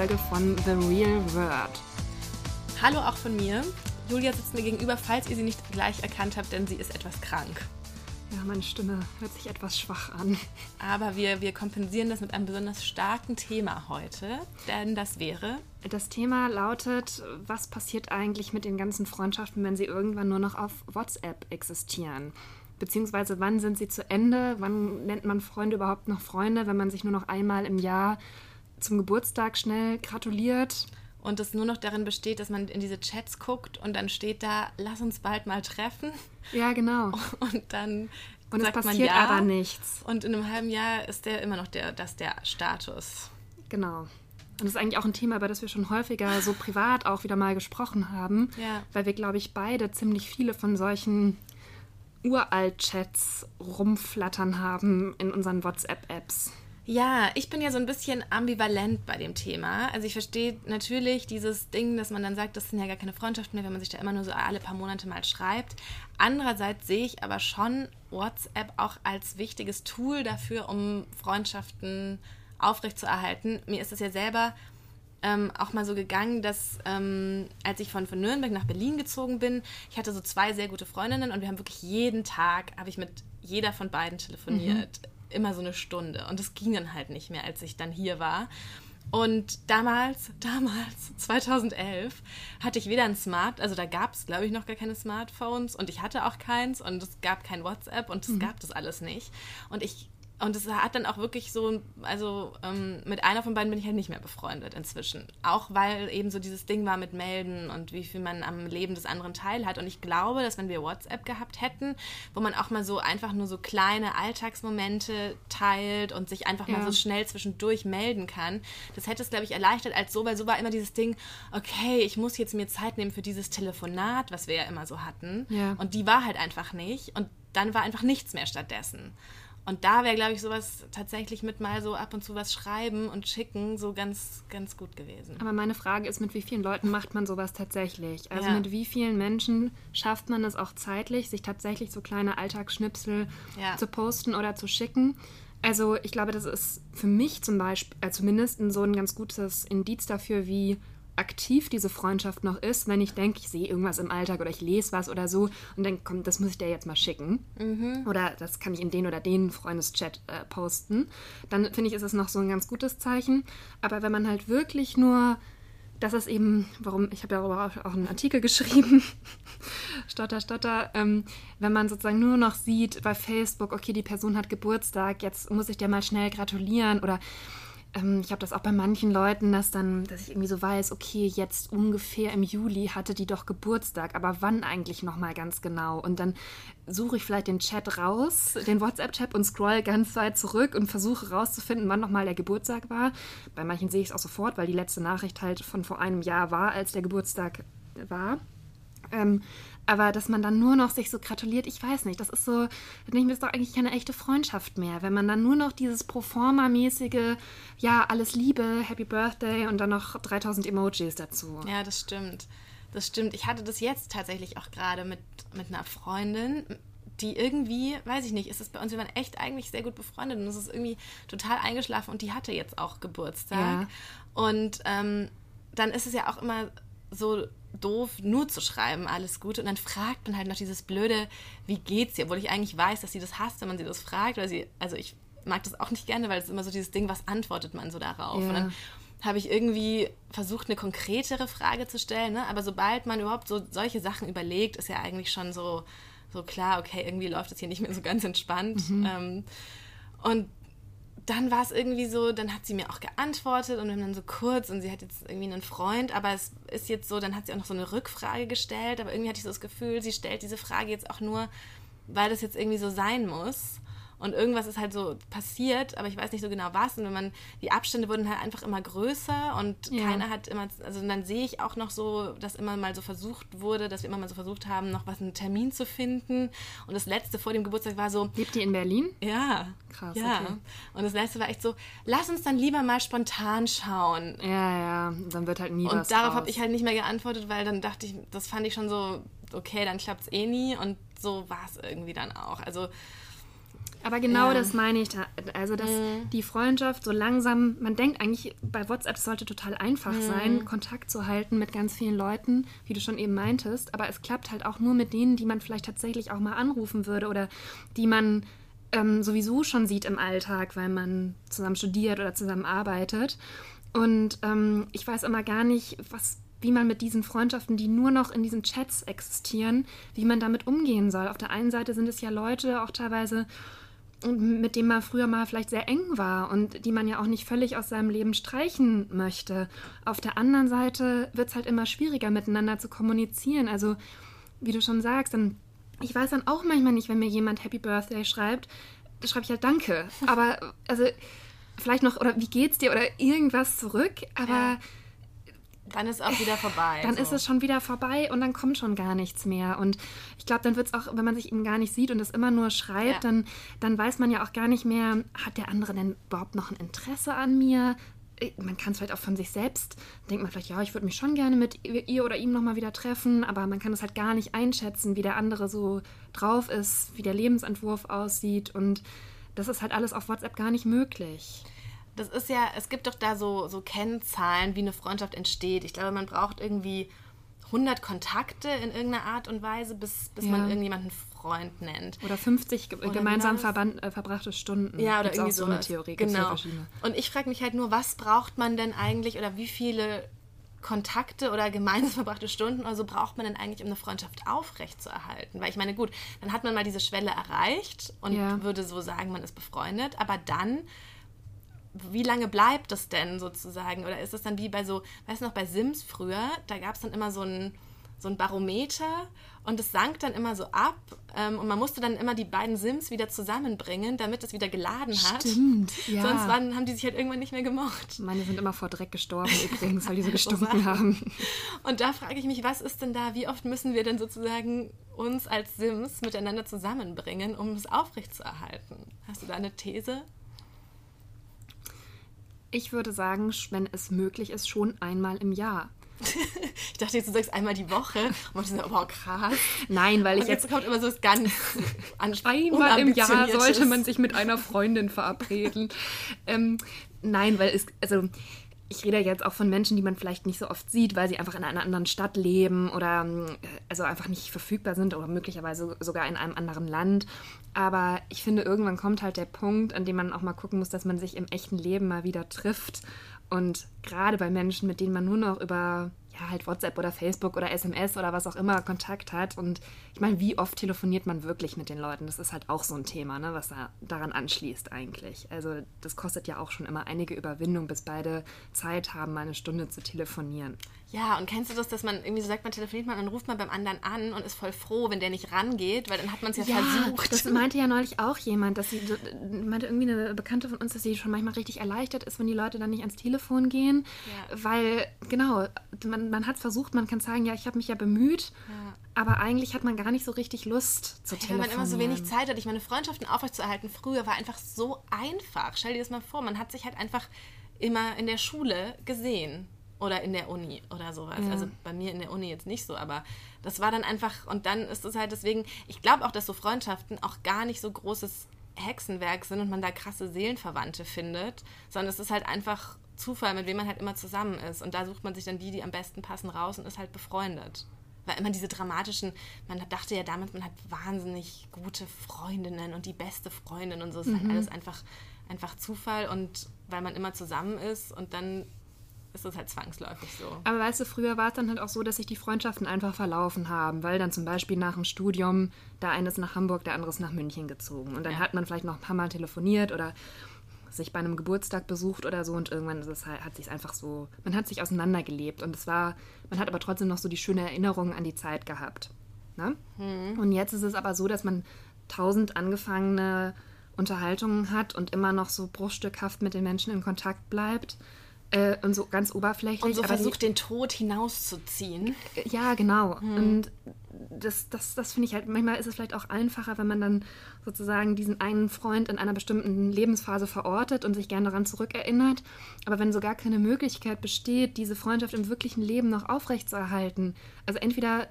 Folge von The Real Word. Hallo auch von mir. Julia sitzt mir gegenüber, falls ihr sie nicht gleich erkannt habt, denn sie ist etwas krank. Ja, meine Stimme hört sich etwas schwach an. Aber wir, wir kompensieren das mit einem besonders starken Thema heute, denn das wäre. Das Thema lautet, was passiert eigentlich mit den ganzen Freundschaften, wenn sie irgendwann nur noch auf WhatsApp existieren? Beziehungsweise wann sind sie zu Ende? Wann nennt man Freunde überhaupt noch Freunde, wenn man sich nur noch einmal im Jahr zum Geburtstag schnell gratuliert? Und es nur noch darin besteht, dass man in diese Chats guckt und dann steht da, lass uns bald mal treffen. Ja, genau. Und dann und sagt es passiert man ja, aber nichts. Und in einem halben Jahr ist der immer noch der, das der Status. Genau. Und das ist eigentlich auch ein Thema, über das wir schon häufiger so privat auch wieder mal gesprochen haben, Ja. weil wir, glaube ich, beide ziemlich viele von solchen Uralt-Chats rumflattern haben in unseren WhatsApp-Apps. Ja, ich bin ja so ein bisschen ambivalent bei dem Thema. Also ich verstehe natürlich dieses Ding, dass man dann sagt, das sind ja gar keine Freundschaften mehr, wenn man sich da immer nur so alle paar Monate mal schreibt. Andererseits sehe ich aber schon WhatsApp auch als wichtiges Tool dafür, um Freundschaften aufrechtzuerhalten. Mir ist es ja selber ähm, auch mal so gegangen, dass ähm, als ich von, von Nürnberg nach Berlin gezogen bin, ich hatte so zwei sehr gute Freundinnen und wir haben wirklich jeden Tag, habe ich mit jeder von beiden telefoniert. Immer so eine Stunde. Und es ging dann halt nicht mehr, als ich dann hier war. Und damals, damals, 2011, hatte ich weder ein Smart, also da gab es, glaube ich, noch gar keine Smartphones und ich hatte auch keins und es gab kein WhatsApp und es gab das alles nicht. Und ich, und es hat dann auch wirklich so, also ähm, mit einer von beiden bin ich halt nicht mehr befreundet inzwischen. Auch weil eben so dieses Ding war mit Melden und wie viel man am Leben des anderen teilhat. Und ich glaube, dass wenn wir WhatsApp gehabt hätten, wo man auch mal so einfach nur so kleine Alltagsmomente teilt und sich einfach mal Ja. so schnell zwischendurch melden kann, das hätte es, glaube ich, erleichtert als so, weil so war immer dieses Ding, okay, ich muss jetzt mir Zeit nehmen für dieses Telefonat, was wir ja immer so hatten. Ja. Und die war halt einfach nicht. Und dann war einfach nichts mehr stattdessen. Und da wäre, glaube ich, sowas tatsächlich mit mal so ab und zu was schreiben und schicken so ganz, ganz gut gewesen. Aber meine Frage ist, mit wie vielen Leuten macht man sowas tatsächlich? Also Ja. mit wie vielen Menschen schafft man es auch zeitlich, sich tatsächlich so kleine Alltagsschnipsel Ja. zu posten oder zu schicken? Also ich glaube, das ist für mich zum Beispiel, äh, zumindest so ein ganz gutes Indiz dafür, wie aktiv diese Freundschaft noch ist, wenn ich denke, ich sehe irgendwas im Alltag oder ich lese was oder so und denke, komm, das muss ich dir jetzt mal schicken. Oder das kann ich in den oder den Freundeschat äh, posten. Dann finde ich, ist es noch so ein ganz gutes Zeichen. Aber wenn man halt wirklich nur, das ist eben, warum, ich habe darüber auch, auch einen Artikel geschrieben, stotter, stotter, ähm, wenn man sozusagen nur noch sieht bei Facebook, okay, die Person hat Geburtstag, jetzt muss ich dir mal schnell gratulieren oder ähm, ich habe das auch bei manchen Leuten, dass dann, dass ich irgendwie so weiß, okay, jetzt ungefähr im Juli hatte die doch Geburtstag, aber wann eigentlich nochmal ganz genau? Und dann suche ich vielleicht den Chat raus, den WhatsApp-Chat und scroll ganz weit zurück und versuche rauszufinden, wann nochmal der Geburtstag war. Bei manchen sehe ich es auch sofort, weil die letzte Nachricht halt von vor einem Jahr war, als der Geburtstag war. Ähm, aber dass man dann nur noch sich so gratuliert, ich weiß nicht, das ist so, da denke ich mir, das ist doch eigentlich keine echte Freundschaft mehr, wenn man dann nur noch dieses Proforma-mäßige, ja, alles Liebe, Happy Birthday und dann noch 3000 Emojis dazu. Ja, das stimmt. Das stimmt. Ich hatte das jetzt tatsächlich auch gerade mit, mit einer Freundin, die irgendwie, weiß ich nicht, ist es bei uns, wir waren echt eigentlich sehr gut befreundet und es ist irgendwie total eingeschlafen und die hatte jetzt auch Geburtstag. Ja. Und ähm, dann ist es ja auch immer so doof, nur zu schreiben, alles gut. Und dann fragt man halt noch dieses blöde, wie geht's dir? Obwohl ich eigentlich weiß, dass sie das hasst, wenn man sie das fragt. Weil sie, also ich mag das auch nicht gerne, weil es ist immer so dieses Ding, was antwortet man so darauf? Ja. Und dann habe ich irgendwie versucht, eine konkretere Frage zu stellen. Ne? Aber sobald man überhaupt so solche Sachen überlegt, ist ja eigentlich schon so, so klar, okay, irgendwie läuft das hier nicht mehr so ganz entspannt. Ähm, und dann war es irgendwie so, dann hat sie mir auch geantwortet und dann so kurz und sie hat jetzt irgendwie einen Freund, aber es ist jetzt so, dann hat sie auch noch so eine Rückfrage gestellt, aber irgendwie hatte ich so das Gefühl, sie stellt diese Frage jetzt auch nur, weil das jetzt irgendwie so sein muss. Und irgendwas ist halt so passiert, aber ich weiß nicht so genau was. Und wenn man, die Abstände wurden halt einfach immer größer und Ja. keiner hat immer, also dann sehe ich auch noch so, dass immer mal so versucht wurde, dass wir immer mal so versucht haben, noch was, einen Termin zu finden. Und das letzte vor dem Geburtstag war so, Lebt die in Berlin? ja. Krass, Ja. okay. Und das letzte war echt so, lass uns dann lieber mal spontan schauen. Ja, ja, dann wird halt nie was Und darauf habe ich halt nicht mehr geantwortet, weil dann dachte ich, das fand ich schon so, okay, dann klappt es eh nie. Und so war es irgendwie dann auch. Also Aber genau ja. das meine ich. Da. Also, dass mhm. die Freundschaft so langsam, man denkt eigentlich, bei WhatsApp sollte total einfach mhm. sein, Kontakt zu halten mit ganz vielen Leuten, wie du schon eben meintest. Aber es klappt halt auch nur mit denen, die man vielleicht tatsächlich auch mal anrufen würde oder die man ähm, sowieso schon sieht im Alltag, weil man zusammen studiert oder zusammen arbeitet. Und ähm, ich weiß immer gar nicht, was, wie man mit diesen Freundschaften, die nur noch in diesen Chats existieren, wie man damit umgehen soll. Auf der einen Seite sind es ja Leute, auch teilweise, mit denen man früher mal vielleicht sehr eng war und die man ja auch nicht völlig aus seinem Leben streichen möchte. Auf der anderen Seite wird es halt immer schwieriger, miteinander zu kommunizieren. Also, wie du schon sagst, dann ich weiß dann auch manchmal nicht, wenn mir jemand Happy Birthday schreibt, da schreibe ich halt Danke. Aber, also, vielleicht noch, oder wie geht's dir, oder irgendwas zurück, aber. Ja. Dann ist auch wieder vorbei. Dann so. ist es schon wieder vorbei und dann kommt schon gar nichts mehr. Und ich glaube, dann wird es auch, wenn man sich eben gar nicht sieht und es immer nur schreibt, ja. dann, dann weiß man ja auch gar nicht mehr, hat der andere denn überhaupt noch ein Interesse an mir? man kann es vielleicht auch von sich selbst, denkt man vielleicht, ja, ich würde mich schon gerne mit ihr oder ihm nochmal wieder treffen, aber man kann es halt gar nicht einschätzen, wie der andere so drauf ist, wie der Lebensentwurf aussieht und das ist halt alles auf WhatsApp gar nicht möglich. Das ist ja, es gibt doch da so, so Kennzahlen, wie eine Freundschaft entsteht. Ich glaube, man braucht irgendwie 100 Kontakte in irgendeiner Art und Weise, bis, bis ja. man irgendjemanden Freund nennt. Oder 50 oder gemeinsam verband, äh, verbrachte Stunden. Ja, oder irgendwie auch so eine Theorie. Genau. Und ich frage mich halt nur, was braucht man denn eigentlich oder wie viele Kontakte oder gemeinsam verbrachte Stunden oder so braucht man denn eigentlich, um eine Freundschaft aufrechtzuerhalten? Weil ich meine, gut, dann hat man mal diese Schwelle erreicht und ja. würde so sagen, man ist befreundet, aber dann wie lange bleibt das denn sozusagen? Oder ist es dann wie bei so, weißt du noch, bei Sims früher, da gab es dann immer so ein, so ein Barometer und es sank dann immer so ab ähm, und man musste dann immer die beiden Sims wieder zusammenbringen, damit es wieder geladen hat. Stimmt, ja. Sonst waren, haben die sich halt irgendwann nicht mehr gemocht. Meine sind immer vor Dreck gestorben übrigens, weil die so gestunken haben. Und da frage ich mich, was ist denn da, wie oft müssen wir denn sozusagen uns als Sims miteinander zusammenbringen, um es aufrechtzuerhalten? Hast du da eine These? Ich würde sagen, wenn es möglich ist, schon einmal im Jahr ich dachte jetzt, du sagst einmal die Woche. Und ich so, wow, krass. Nein, weil ich jetzt, jetzt kommt immer so das ganz Einmal im Jahr sollte man sich mit einer Freundin verabreden. ähm, nein, weil es, also ich rede jetzt auch von Menschen, die man vielleicht nicht so oft sieht, weil sie einfach in einer anderen Stadt leben oder äh, also einfach nicht verfügbar sind oder möglicherweise sogar in einem anderen Land. Aber ich finde, irgendwann kommt halt der Punkt, an dem man auch mal gucken muss, dass man sich im echten Leben mal wieder trifft und gerade bei Menschen, mit denen man nur noch über ja, halt WhatsApp oder Facebook oder SMS oder was auch immer Kontakt hat. Und ich meine, wie oft telefoniert man wirklich mit den Leuten? Das ist halt auch so ein Thema, ne, was da daran anschließt eigentlich. Also das kostet ja auch schon immer einige Überwindung, bis beide Zeit haben, mal eine Stunde zu telefonieren. Ja, und kennst du das, dass man irgendwie so sagt, man telefoniert mal und dann ruft man beim anderen an und ist voll froh, wenn der nicht rangeht, weil dann hat man es ja, ja, versucht. Das meinte ja neulich auch jemand, dass sie meinte irgendwie eine Bekannte von uns, dass sie schon manchmal richtig erleichtert ist, wenn die Leute dann nicht ans Telefon gehen. Ja. Weil, genau, man, man hat es versucht, man kann sagen, ja, ich habe mich ja bemüht, ja. aber eigentlich hat man gar nicht so richtig Lust zu telefonieren. Weil man immer so wenig Zeit hat. Ich meine, Freundschaften aufrechtzuerhalten früher war einfach so einfach. Stell dir das mal vor, man hat sich halt einfach immer in der Schule gesehen oder in der Uni oder sowas. Ja. Also bei mir in der Uni jetzt nicht so, aber das war dann einfach, und dann ist es halt deswegen, ich glaube auch, dass so Freundschaften auch gar nicht so großes Hexenwerk sind und man da krasse Seelenverwandte findet, sondern es ist halt einfach Zufall, mit wem man halt immer zusammen ist. Und da sucht man sich dann die, die am besten passen, raus und ist halt befreundet. Weil immer diese dramatischen, man dachte ja damals, man hat wahnsinnig gute Freundinnen und die beste Freundin und so. Es ist halt mhm. halt alles einfach, einfach Zufall und weil man immer zusammen ist und dann ist das halt zwangsläufig so. Aber weißt du, früher war es dann halt auch so, dass sich die Freundschaften einfach verlaufen haben, weil dann zum Beispiel nach dem Studium der eine ist nach Hamburg, der andere ist nach München gezogen. Und dann ja. hat man vielleicht noch ein paar Mal telefoniert oder sich bei einem Geburtstag besucht oder so und irgendwann ist es halt, hat sich einfach so, man hat sich auseinandergelebt und es war, man hat aber trotzdem noch so die schöne Erinnerung an die Zeit gehabt. Ne? Hm. Und jetzt ist es aber so, dass man tausend angefangene Unterhaltungen hat und immer noch so bruchstückhaft mit den Menschen in Kontakt bleibt Äh, und so ganz oberflächlich. Und so aber die- versucht, den Tod hinauszuziehen. Ja, genau. Und das, das, das finde ich halt, manchmal ist es vielleicht auch einfacher, wenn man dann sozusagen diesen einen Freund in einer bestimmten Lebensphase verortet und sich gerne daran zurückerinnert. Aber wenn so gar keine Möglichkeit besteht, diese Freundschaft im wirklichen Leben noch aufrechtzuerhalten, also entweder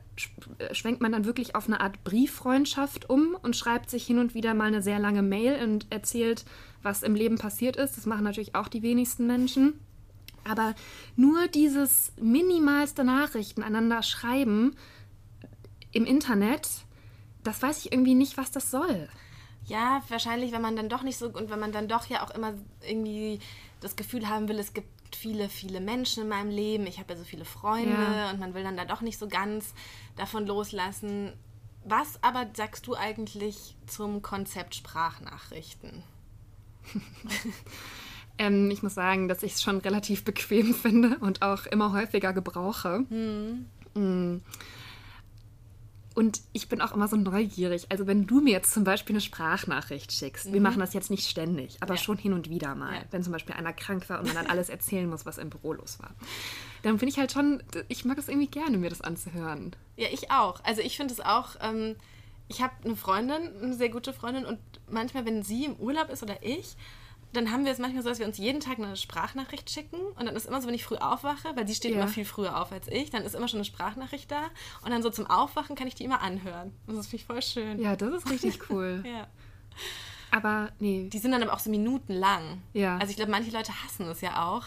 äh, schwenkt man dann wirklich auf eine Art Brieffreundschaft um und schreibt sich hin und wieder mal eine sehr lange Mail und erzählt, was im Leben passiert ist. Das machen natürlich auch die wenigsten Menschen. Aber nur dieses minimalste Nachrichten einander schreiben im Internet, das weiß ich irgendwie nicht, was das soll. Ja, wahrscheinlich, wenn man dann doch nicht so und wenn man dann doch ja auch immer irgendwie das Gefühl haben will, es gibt viele, viele Menschen in meinem Leben, ich habe ja so viele Freunde Ja. und man will dann da doch nicht so ganz davon loslassen. Was aber sagst du eigentlich zum Konzept Sprachnachrichten? Ähm, ich muss sagen, dass ich es schon relativ bequem finde und auch immer häufiger gebrauche. Mm. Und ich bin auch immer so neugierig. Also wenn du mir jetzt zum Beispiel eine Sprachnachricht schickst, wir machen das jetzt nicht ständig, aber Ja. schon hin und wieder mal, Ja. wenn zum Beispiel einer krank war und man dann alles erzählen muss, was im Büro los war, dann finde ich halt schon, ich mag es irgendwie gerne, mir das anzuhören. Ja, ich auch. Also ich finde es auch, ähm, ich habe eine Freundin, eine sehr gute Freundin und manchmal, wenn sie im Urlaub ist oder ich, dann haben wir es manchmal so, dass wir uns jeden Tag eine Sprachnachricht schicken und dann ist immer so, wenn ich früh aufwache, weil sie steht Ja. immer viel früher auf als ich, dann ist immer schon eine Sprachnachricht da und dann so zum Aufwachen kann ich die immer anhören. Das finde ich voll schön. Ja, das ist richtig cool. Ja. Aber nee, Die sind dann aber auch so minutenlang. Ja. Also ich glaube, manche Leute hassen es ja auch.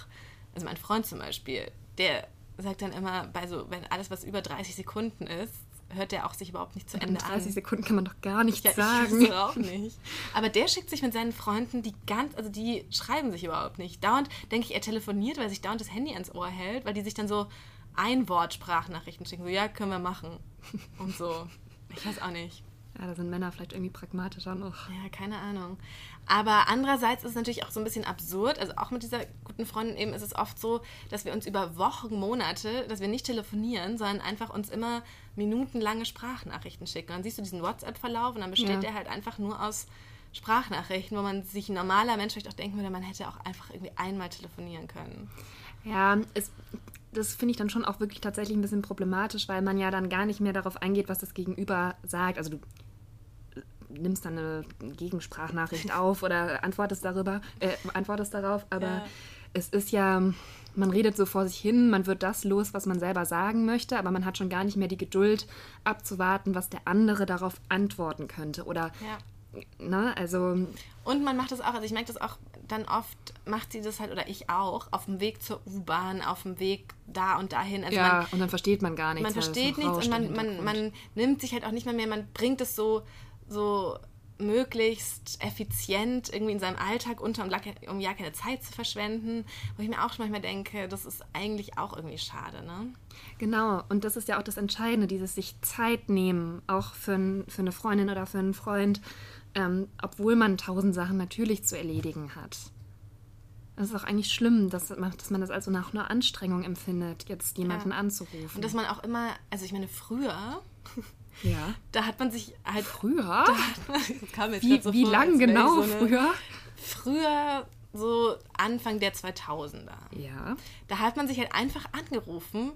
Also mein Freund zum Beispiel, der sagt dann immer, bei so, wenn alles, was über 30 Sekunden ist, hört der auch sich überhaupt nicht zu Ende 30 an. Sekunden kann man doch gar nichts Ja, ich sagen. weiß auch nicht. Aber der schickt sich mit seinen Freunden, die ganz, also die schreiben sich überhaupt nicht. Dauernd denke ich, er telefoniert, weil sich dauernd das Handy ans Ohr hält, weil die sich dann so ein Wort Sprachnachrichten schicken. So, ja, können wir machen. Und so. Ich weiß auch nicht. Ja, da sind Männer vielleicht irgendwie pragmatischer noch. Ja, keine Ahnung. Aber andererseits ist es natürlich auch so ein bisschen absurd. Also auch mit dieser guten Freundin eben ist es oft so, dass wir uns über Wochen, Monate, dass wir nicht telefonieren, sondern einfach uns immer minutenlange Sprachnachrichten schicken. Und dann siehst du diesen WhatsApp-Verlauf und dann besteht Ja. der halt einfach nur aus Sprachnachrichten, wo man sich ein normaler Mensch vielleicht auch denken würde, man hätte auch einfach irgendwie einmal telefonieren können. Ja, es, das finde ich dann schon auch wirklich tatsächlich ein bisschen problematisch, weil man ja dann gar nicht mehr darauf eingeht, was das Gegenüber sagt. Also du nimmst dann eine Gegensprachnachricht auf oder antwortest darüber, äh, antwortest darauf, aber Ja. es ist ja, man redet so vor sich hin, man wird das los, was man selber sagen möchte, aber man hat schon gar nicht mehr die Geduld abzuwarten, was der andere darauf antworten könnte. Oder, Ja. ne, also Und man macht das auch, also ich merke das auch, dann oft macht sie das halt, oder ich auch, auf dem Weg zur U-Bahn, auf dem Weg da und dahin. Also man, ja, und dann versteht man gar nichts. man versteht nichts und man, man, man nimmt sich halt auch nicht mehr mehr, man bringt es so, so möglichst effizient irgendwie in seinem Alltag unter, um, um ja keine Zeit zu verschwenden, wo ich mir auch schon manchmal denke, das ist eigentlich auch irgendwie schade, ne? Genau, und das ist ja auch das Entscheidende, dieses sich Zeit nehmen, auch für, ein, für eine Freundin oder für einen Freund, ähm, obwohl man tausend Sachen natürlich zu erledigen hat. Es ist auch eigentlich schlimm, dass man, dass man das als so nach einer Anstrengung empfindet, jetzt jemanden Ja. anzurufen. Und dass man auch immer, also ich meine, früher, ja. da hat man sich halt Früher? Das kam jetzt Wie, so wie vor, lang genau so früher? Früher, so Anfang der 2000er. Ja. Da hat man sich halt einfach angerufen,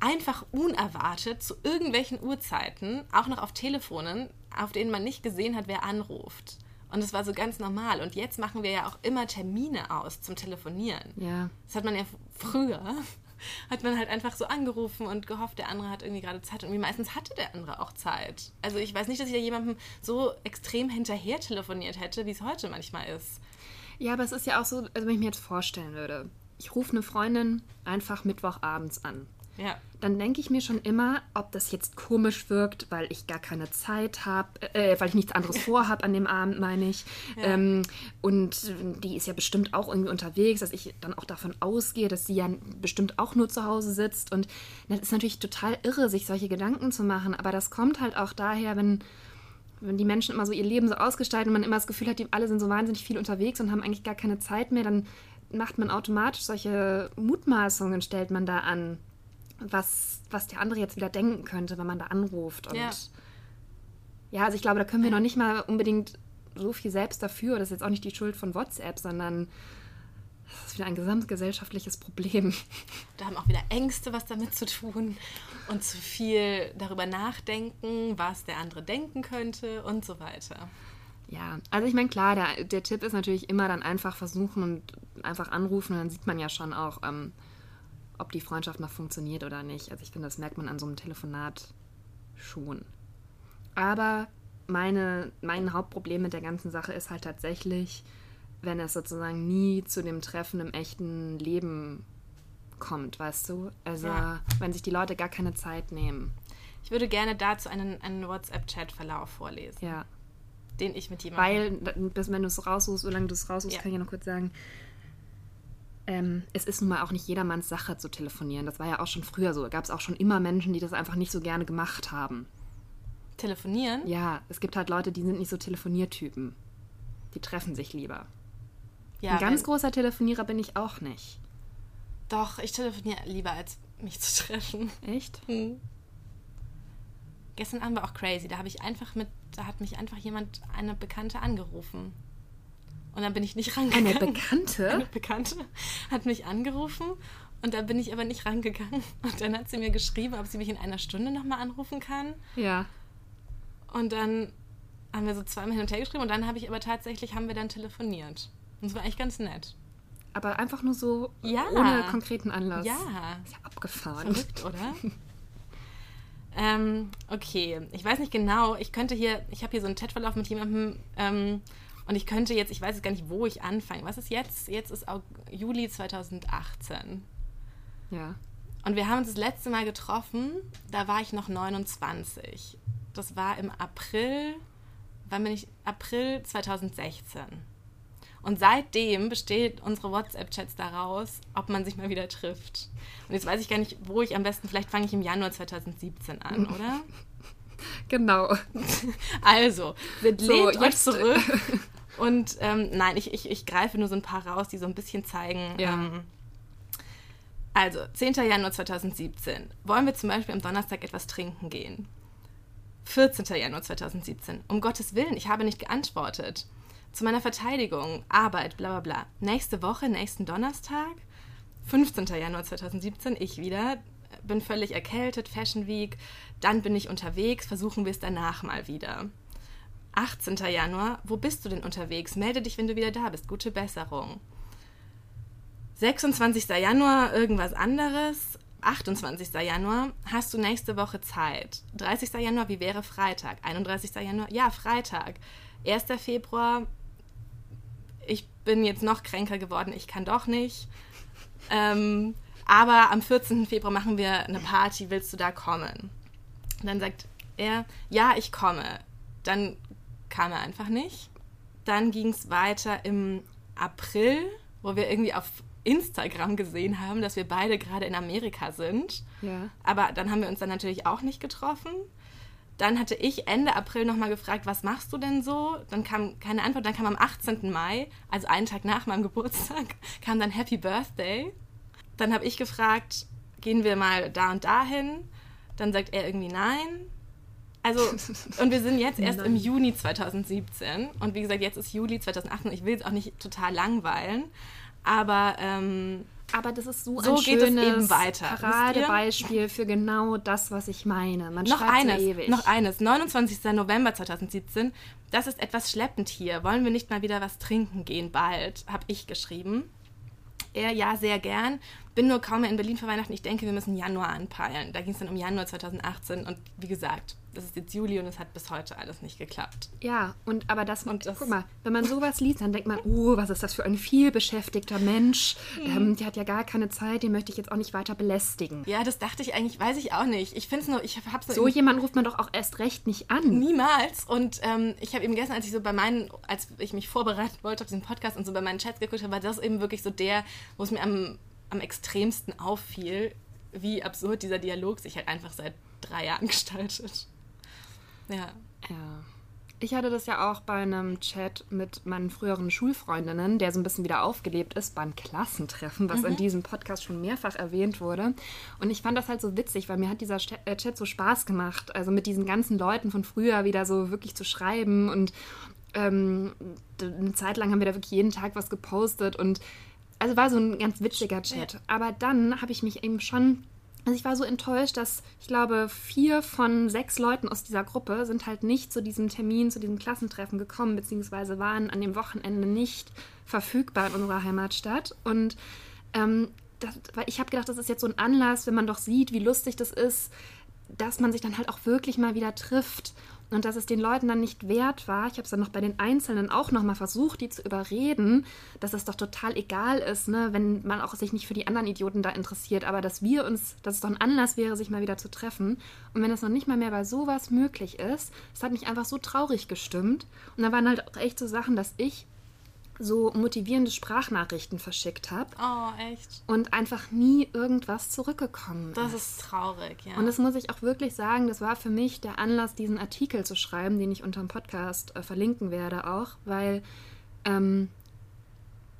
einfach unerwartet, zu irgendwelchen Uhrzeiten, auch noch auf Telefonen, auf denen man nicht gesehen hat, wer anruft. Und das war so ganz normal. Und jetzt machen wir ja auch immer Termine aus zum Telefonieren. Ja. Das hat man ja früher, hat man halt einfach so angerufen und gehofft, der andere hat irgendwie gerade Zeit. Und irgendwie meistens hatte der andere auch Zeit. Also ich weiß nicht, dass ich da jemandem so extrem hinterher telefoniert hätte, wie es heute manchmal ist. Ja, aber es ist ja auch so, also wenn ich mir jetzt vorstellen würde, ich rufe eine Freundin einfach Mittwochabends an. Ja. dann denke ich mir schon immer, ob das jetzt komisch wirkt, weil ich gar keine Zeit habe, äh, weil ich nichts anderes vorhabe an dem Abend, meine ich. Ähm, und die ist ja bestimmt auch irgendwie unterwegs, dass ich dann auch davon ausgehe, dass sie ja bestimmt auch nur zu Hause sitzt. Und das ist natürlich total irre, sich solche Gedanken zu machen. Aber das kommt halt auch daher, wenn wenn die Menschen immer so ihr Leben so ausgestalten und man immer das Gefühl hat, die alle sind so wahnsinnig viel unterwegs und haben eigentlich gar keine Zeit mehr, dann macht man automatisch solche Mutmaßungen, stellt man da an, was, was der andere jetzt wieder denken könnte, wenn man da anruft. Und Ja. ja, also ich glaube, da können wir noch nicht mal unbedingt so viel selbst dafür. Das ist jetzt auch nicht die Schuld von WhatsApp, sondern Das ist wieder ein gesamtgesellschaftliches Problem. Da haben auch wieder Ängste was damit zu tun und zu viel darüber nachdenken, was der andere denken könnte und so weiter. Ja, also ich meine, klar, der, der Tipp ist natürlich immer dann einfach versuchen und einfach anrufen und dann sieht man ja schon auch, ähm, ob die Freundschaft noch funktioniert oder nicht. Also ich finde, das merkt man an so einem Telefonat schon. Aber meine, mein Hauptproblem mit der ganzen Sache ist halt tatsächlich, wenn es sozusagen nie zu dem Treffen im echten Leben kommt, weißt du? Also ja. wenn sich die Leute gar keine Zeit nehmen. Ich würde gerne dazu einen, einen WhatsApp-Chat-Verlauf vorlesen. Ja. Den ich mit jemandem. Weil, bis wenn du es raussuchst, solange du es raussuchst, ja. kann ich ja noch kurz sagen. Ähm, es ist nun mal auch nicht jedermanns Sache zu telefonieren. Das war ja auch schon früher so. Da gab es auch schon immer Menschen, die das einfach nicht so gerne gemacht haben. Telefonieren? Ja, es gibt halt Leute, die sind nicht so Telefoniertypen. Die treffen sich lieber. Ja, Ein ganz großer Telefonierer bin ich auch nicht. Doch, ich telefoniere lieber, als mich zu treffen. Echt? Hm. Gestern Abend war auch crazy. Da habe ich einfach mit, da hat mich einfach jemand, eine Bekannte angerufen. Und dann bin ich nicht rangegangen. Eine Bekannte? Eine Bekannte hat mich angerufen und da bin ich aber nicht rangegangen. Und dann hat sie mir geschrieben, ob sie mich in einer Stunde nochmal anrufen kann. Ja. Und dann haben wir so zweimal hin und her geschrieben und dann habe ich aber tatsächlich, haben wir dann telefoniert. Und es war eigentlich ganz nett. Aber einfach nur so ja. ohne konkreten Anlass. Ja. Ist ja abgefahren. Verrückt, oder? ähm, okay, ich weiß nicht genau. Ich könnte hier, ich habe hier so einen Chatverlauf mit jemandem ähm, und ich könnte jetzt, ich weiß jetzt gar nicht, wo ich anfange. Was ist jetzt? Jetzt ist auch Juli 2018. Ja. Und wir haben uns das letzte Mal getroffen, da war ich noch 29. Das war im April, wann bin ich? April 2016. Und seitdem besteht unsere WhatsApp-Chats daraus, ob man sich mal wieder trifft. Und jetzt weiß ich gar nicht, wo ich am besten, vielleicht fange ich im Januar 2017 an, oder? Genau. Also, wir so, lehnt euch zurück. Und ähm, nein, ich, ich, ich greife nur so ein paar raus, die so ein bisschen zeigen. Ja. Ähm, also, 10. Januar 2017. Wollen wir zum Beispiel am Donnerstag etwas trinken gehen? 14. Januar 2017. Um Gottes Willen, ich habe nicht geantwortet. Zu meiner Verteidigung, Arbeit, bla bla bla. Nächste Woche, nächsten Donnerstag, 15. Januar 2017, ich wieder, bin völlig erkältet, Fashion Week, dann bin ich unterwegs, versuchen wir es danach mal wieder. 18. Januar, wo bist du denn unterwegs? Melde dich, wenn du wieder da bist. Gute Besserung. 26. Januar, irgendwas anderes. 28. Januar, hast du nächste Woche Zeit? 30. Januar, wie wäre Freitag? 31. Januar, ja, Freitag. 1. Februar, ich bin jetzt noch kränker geworden, ich kann doch nicht. Ähm, aber am 14. Februar machen wir eine Party, willst du da kommen? Dann sagt er, ja, ich komme. Dann kam er einfach nicht. Dann ging es weiter im April, wo wir irgendwie auf Instagram gesehen haben, dass wir beide gerade in Amerika sind. Ja. Aber dann haben wir uns dann natürlich auch nicht getroffen. Dann hatte ich Ende April nochmal gefragt, was machst du denn so? Dann kam keine Antwort. Dann kam am 18. Mai, also einen Tag nach meinem Geburtstag, kam dann Happy Birthday. Dann habe ich gefragt, gehen wir mal da und dahin? Dann sagt er irgendwie nein. Also, und wir sind jetzt erst im Juni 2017. Und wie gesagt, jetzt ist Juli 2018. Ich will es auch nicht total langweilen. Aber ähm, aber das ist so, so ein schönes Paradebeispiel für genau das, was ich meine. Man noch eines, so ewig. Noch eines. 29. November 2017. Das ist etwas schleppend hier. Wollen wir nicht mal wieder was trinken gehen bald? Habe ich geschrieben. Er, ja, sehr gern. Bin nur kaum mehr in Berlin für Weihnachten. Ich denke, wir müssen Januar anpeilen. Da ging es dann um Januar 2018. Und wie gesagt, das ist jetzt Juli und es hat bis heute alles nicht geklappt. Ja, und aber das, und das guck mal, wenn man sowas liest, dann denkt man, oh, was ist das für ein vielbeschäftigter Mensch? Mhm. Ähm, die hat ja gar keine Zeit, den möchte ich jetzt auch nicht weiter belästigen. Ja, das dachte ich eigentlich, weiß ich auch nicht. Ich finde es nur, ich habe so. So jemanden ruft man doch auch erst recht nicht an. Niemals. Und ähm, ich habe eben gestern, als ich so bei meinen, als ich mich vorbereiten wollte auf diesen Podcast und so bei meinen Chats geguckt habe, war das eben wirklich so der, wo es mir am, am extremsten auffiel, wie absurd dieser Dialog sich halt einfach seit drei Jahren gestaltet. Ja. Ja. Ich hatte das ja auch bei einem Chat mit meinen früheren Schulfreundinnen, der so ein bisschen wieder aufgelebt ist beim Klassentreffen, was mhm. in diesem Podcast schon mehrfach erwähnt wurde. Und ich fand das halt so witzig, weil mir hat dieser äh, Chat so Spaß gemacht, also mit diesen ganzen Leuten von früher wieder so wirklich zu schreiben. Und ähm, eine Zeit lang haben wir da wirklich jeden Tag was gepostet und also war so ein ganz witziger Chat. Ja. Aber dann habe ich mich eben schon, also ich war so enttäuscht, dass ich glaube, vier von sechs Leuten aus dieser Gruppe sind halt nicht zu diesem Termin, zu diesem Klassentreffen gekommen, beziehungsweise waren an dem Wochenende nicht verfügbar in unserer Heimatstadt. Und ähm, das, ich habe gedacht, das ist jetzt so ein Anlass, wenn man doch sieht, wie lustig das ist, dass man sich dann halt auch wirklich mal wieder trifft und dass es den Leuten dann nicht wert war. Ich habe es dann noch bei den Einzelnen auch noch mal versucht, die zu überreden, dass es doch total egal ist, ne, wenn man auch sich nicht für die anderen Idioten da interessiert, aber dass wir uns, dass es doch ein Anlass wäre, sich mal wieder zu treffen. Und wenn es noch nicht mal mehr bei sowas möglich ist, es hat mich einfach so traurig gestimmt. Und da waren halt auch echt so Sachen, dass ich so motivierende Sprachnachrichten verschickt habe Oh, echt. und einfach nie irgendwas zurückgekommen Das ist traurig, ja. und das muss ich auch wirklich sagen, das war für mich der Anlass, diesen Artikel zu schreiben, den ich unter dem Podcast äh, verlinken werde auch, weil ähm,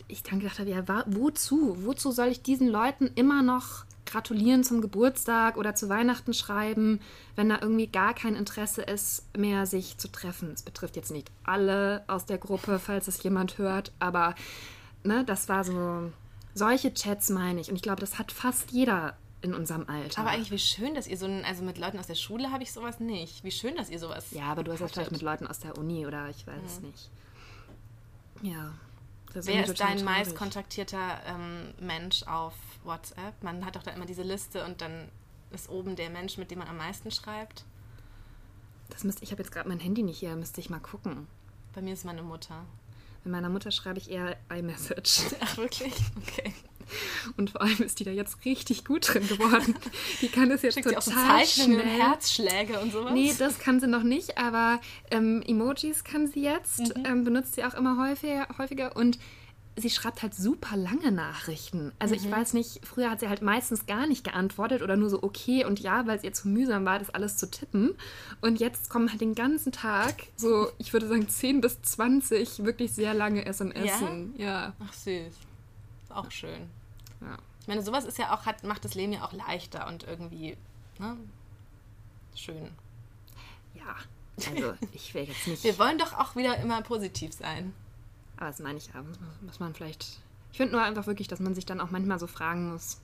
ich dann gedacht habe, ja, wozu? Wozu soll ich diesen Leuten immer noch gratulieren zum Geburtstag oder zu Weihnachten schreiben, wenn da irgendwie gar kein Interesse ist, mehr sich zu treffen? Es betrifft jetzt nicht alle aus der Gruppe, falls es jemand hört, aber ne, das war so, solche Chats meine ich. Und ich glaube, das hat fast jeder in unserem Alter. aber eigentlich, wie schön, dass ihr so ein, also mit Leuten aus der Schule habe ich sowas nicht. Wie schön, dass ihr sowas. Ja, aber du hast das vielleicht mit Leuten aus der Uni oder ich weiß es nicht. Ja. Wer ist dein meist kontaktierter ähm, Mensch auf WhatsApp? Man hat doch da immer diese Liste und dann ist oben der Mensch, mit dem man am meisten schreibt. Das müsste, ich habe jetzt gerade mein Handy nicht hier, müsste ich mal gucken. Bei mir ist meine Mutter. Mit meiner Mutter schreibe ich eher iMessage. Ach, wirklich? Okay. Und vor allem ist die da jetzt richtig gut drin geworden. Die kann es jetzt Schickt sie auch so total Zeichnungen und schnell. Herzschläge und sowas? Nee, das kann sie noch nicht, aber ähm, Emojis kann sie jetzt, Mhm. ähm, benutzt sie auch immer häufiger, häufiger und sie schreibt halt super lange Nachrichten. Also Mhm. ich weiß nicht, früher hat sie halt meistens gar nicht geantwortet oder nur so okay und ja, weil es ihr zu mühsam war, das alles zu tippen. Und jetzt kommen halt den ganzen Tag so, ich würde sagen 10 bis 20 wirklich sehr lange SMS. Ja. Ach, süß. Auch schön. ja. Ich meine, sowas ist ja auch, hat, macht das Leben ja auch leichter und irgendwie ne, schön. Ja. Also ich will jetzt nicht. Wir wollen doch auch wieder immer positiv sein. Aber das meine ich ja, muss, muss man vielleicht. Ich finde nur einfach wirklich, dass man sich dann auch manchmal so fragen muss,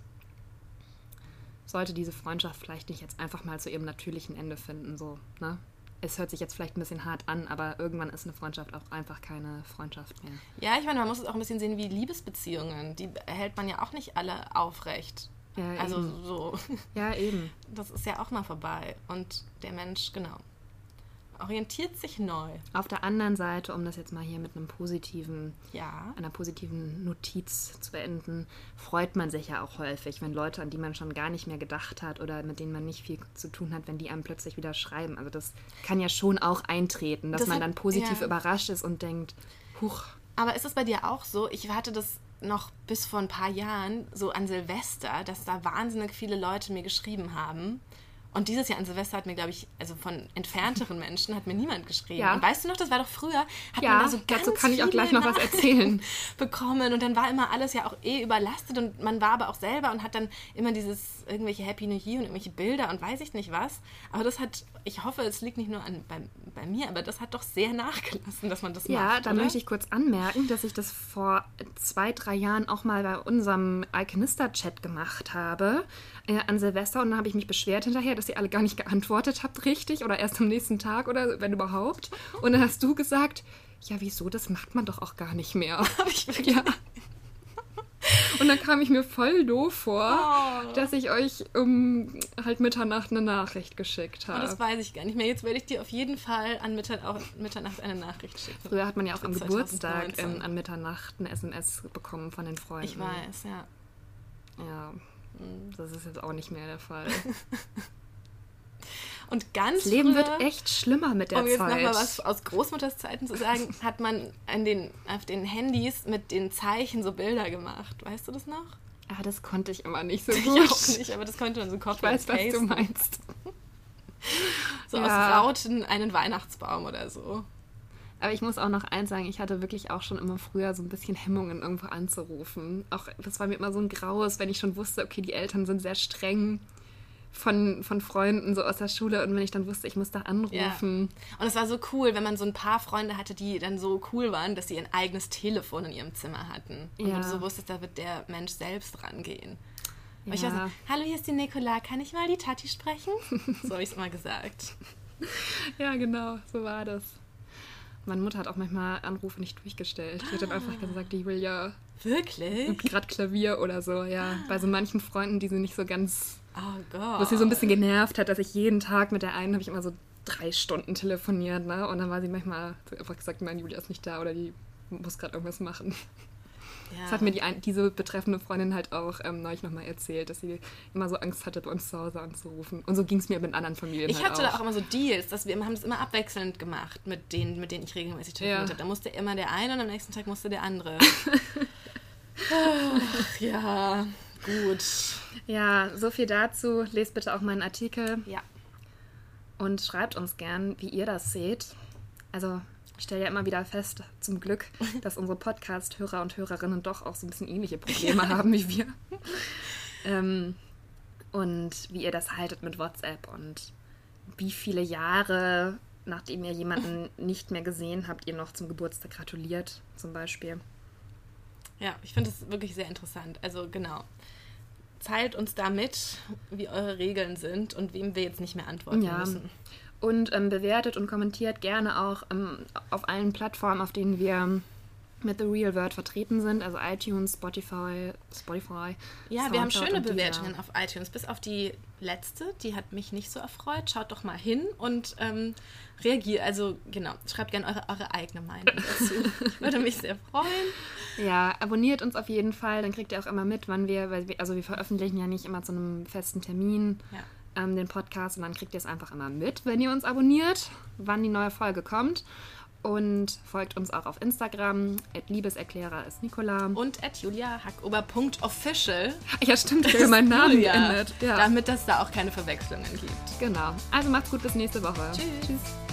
sollte diese Freundschaft vielleicht nicht jetzt einfach mal zu ihrem natürlichen Ende finden, so, ne? Es hört sich jetzt vielleicht ein bisschen hart an, aber irgendwann ist eine Freundschaft auch einfach keine Freundschaft mehr. Ja, ich meine, man muss es auch ein bisschen sehen wie Liebesbeziehungen. Die hält man ja auch nicht alle aufrecht. Ja, Also eben. so, Ja, eben. das ist ja auch mal vorbei. Und der Mensch, genau, orientiert sich neu. Auf der anderen Seite, um das jetzt mal hier mit einem positiven, Ja. einer positiven Notiz zu beenden, freut man sich ja auch häufig, wenn Leute, an die man schon gar nicht mehr gedacht hat oder mit denen man nicht viel zu tun hat, wenn die einem plötzlich wieder schreiben. Also das kann ja schon auch eintreten, dass Das man hat- dann positiv ja. überrascht ist und denkt, huch, Aber ist es bei dir auch so? Ich hatte das noch bis vor ein paar Jahren so an Silvester, dass da wahnsinnig viele Leute mir geschrieben haben. Und dieses Jahr an Silvester hat mir, glaube ich, also von entfernteren Menschen hat mir niemand geschrieben. Ja. Und weißt du noch, das war doch früher, hat Ja, man da so ganz dazu kann ich auch gleich noch was erzählen. bekommen und dann war immer alles ja auch eh überlastet und man war aber auch selber und hat dann immer dieses irgendwelche Happy New Year und irgendwelche Bilder und weiß ich nicht was. Aber das hat, ich hoffe, es liegt nicht nur an, bei, bei mir, aber das hat doch sehr nachgelassen, dass man das Ja, macht. da oder? möchte ich kurz anmerken, dass ich das vor zwei, drei Jahren auch mal bei unserem Alchemista-Chat gemacht habe äh, an Silvester und dann habe ich mich beschwert hinterher, dass ihr alle gar nicht geantwortet habt richtig oder erst am nächsten Tag oder wenn überhaupt. Und dann hast du gesagt, ja wieso, das macht man doch auch gar nicht mehr. Hab ich wirklich ja. Und dann kam ich mir voll doof vor, Oh. dass ich euch um halt Mitternacht eine Nachricht geschickt Oh, habe. das weiß ich gar nicht mehr. Jetzt werde ich dir auf jeden Fall an Mittern Mitternacht eine Nachricht schicken. Früher hat man ja auch am Geburtstag 2019. ähm, an Mitternacht eine SMS bekommen von den Freunden. Ich weiß, ja. Ja, das ist jetzt auch nicht mehr der Fall. Und ganz Das Leben früher, wird echt schlimmer mit der um jetzt Zeit. nochmal was aus Großmutters Zeiten zu sagen, hat man an den, auf den Handys mit den Zeichen so Bilder gemacht. Weißt du das noch? Ah, das konnte ich immer nicht so Ich gut. auch nicht, aber das konnte man so copy Ich weiß, was du meinst. So Ja. aus Rauten einen Weihnachtsbaum oder so. Aber ich muss auch noch eins sagen, ich hatte wirklich auch schon immer früher so ein bisschen Hemmungen, irgendwo anzurufen. Auch das war mir immer so ein Graues, wenn ich schon wusste, okay, die Eltern sind sehr streng. von, von Freunden so aus der Schule und wenn ich dann wusste, ich muss da anrufen. Ja. Und es war so cool, wenn man so ein paar Freunde hatte, die dann so cool waren, dass sie ein eigenes Telefon in ihrem Zimmer hatten. Und Ja. du so wusstest, da wird der Mensch selbst rangehen. Und ich Ja. war so, hallo, hier ist die Nicola, kann ich mal die Tati sprechen? so habe ich es immer gesagt. Ja, genau, so war das. Meine Mutter hat auch manchmal Anrufe nicht durchgestellt. Die hat dann einfach gesagt, die will ja Wirklich? gerade Klavier oder so, ja. Bei so manchen Freunden, die sie nicht so ganz, Oh Gott. was sie so ein bisschen genervt hat, dass ich jeden Tag mit der einen habe ich immer so drei Stunden telefoniert, ne? Und dann war sie manchmal sie einfach gesagt, nein, Julia ist nicht da oder die muss gerade irgendwas machen. Ja. Das hat mir die diese betreffende Freundin halt auch ähm, neulich nochmal erzählt, dass sie immer so Angst hatte, bei uns zu Hause anzurufen. Und so ging es mir mit anderen Familien Ich halt hatte auch. da auch immer so Deals, dass wir haben das immer abwechselnd gemacht mit denen, mit denen ich regelmäßig telefoniert Ja. habe. Da musste immer der eine und am nächsten Tag musste der andere. Ach, ja, gut. Ja, so viel dazu. Lest bitte auch meinen Artikel Ja. und schreibt uns gern, wie ihr das seht. Also, ich stelle ja immer wieder fest, zum Glück, dass unsere Podcast-Hörer und Hörerinnen doch auch so ein bisschen ähnliche Probleme haben wie wir. Ähm, und wie ihr das haltet mit WhatsApp und wie viele Jahre, nachdem ihr jemanden nicht mehr gesehen habt, ihr noch zum Geburtstag gratuliert, zum Beispiel. Ja, ich finde es wirklich sehr interessant. Also genau. Teilt uns da mit, wie eure Regeln sind und wem wir jetzt nicht mehr antworten Ja. müssen. Und ähm, bewertet und kommentiert gerne auch ähm, auf allen Plattformen, auf denen wir mit The Real World vertreten sind, also iTunes, Spotify, Spotify. Ja, wir haben Soundcloud schöne. Bewertungen auf iTunes, bis auf die letzte, die hat mich nicht so erfreut. Schaut doch mal hin und ähm, reagiert. Also genau, schreibt gerne eure, eure eigene Meinung dazu. ich würde mich sehr freuen. Ja, abonniert uns auf jeden Fall, dann kriegt ihr auch immer mit, wann wir, weil wir, also wir veröffentlichen ja nicht immer zu einem festen Termin Ja. Ähm, den Podcast und dann kriegt ihr es einfach immer mit, wenn ihr uns abonniert, wann die neue Folge kommt. Und folgt uns auch auf Instagram, Liebeserklärer ist Nicola. Und at juliahackober.official. Ja, stimmt, ich habe meinen Namen Julia, geändert. Ja. Damit es da auch keine Verwechslungen gibt. Genau. Also macht's gut, bis nächste Woche. Tschüss. Tschüss.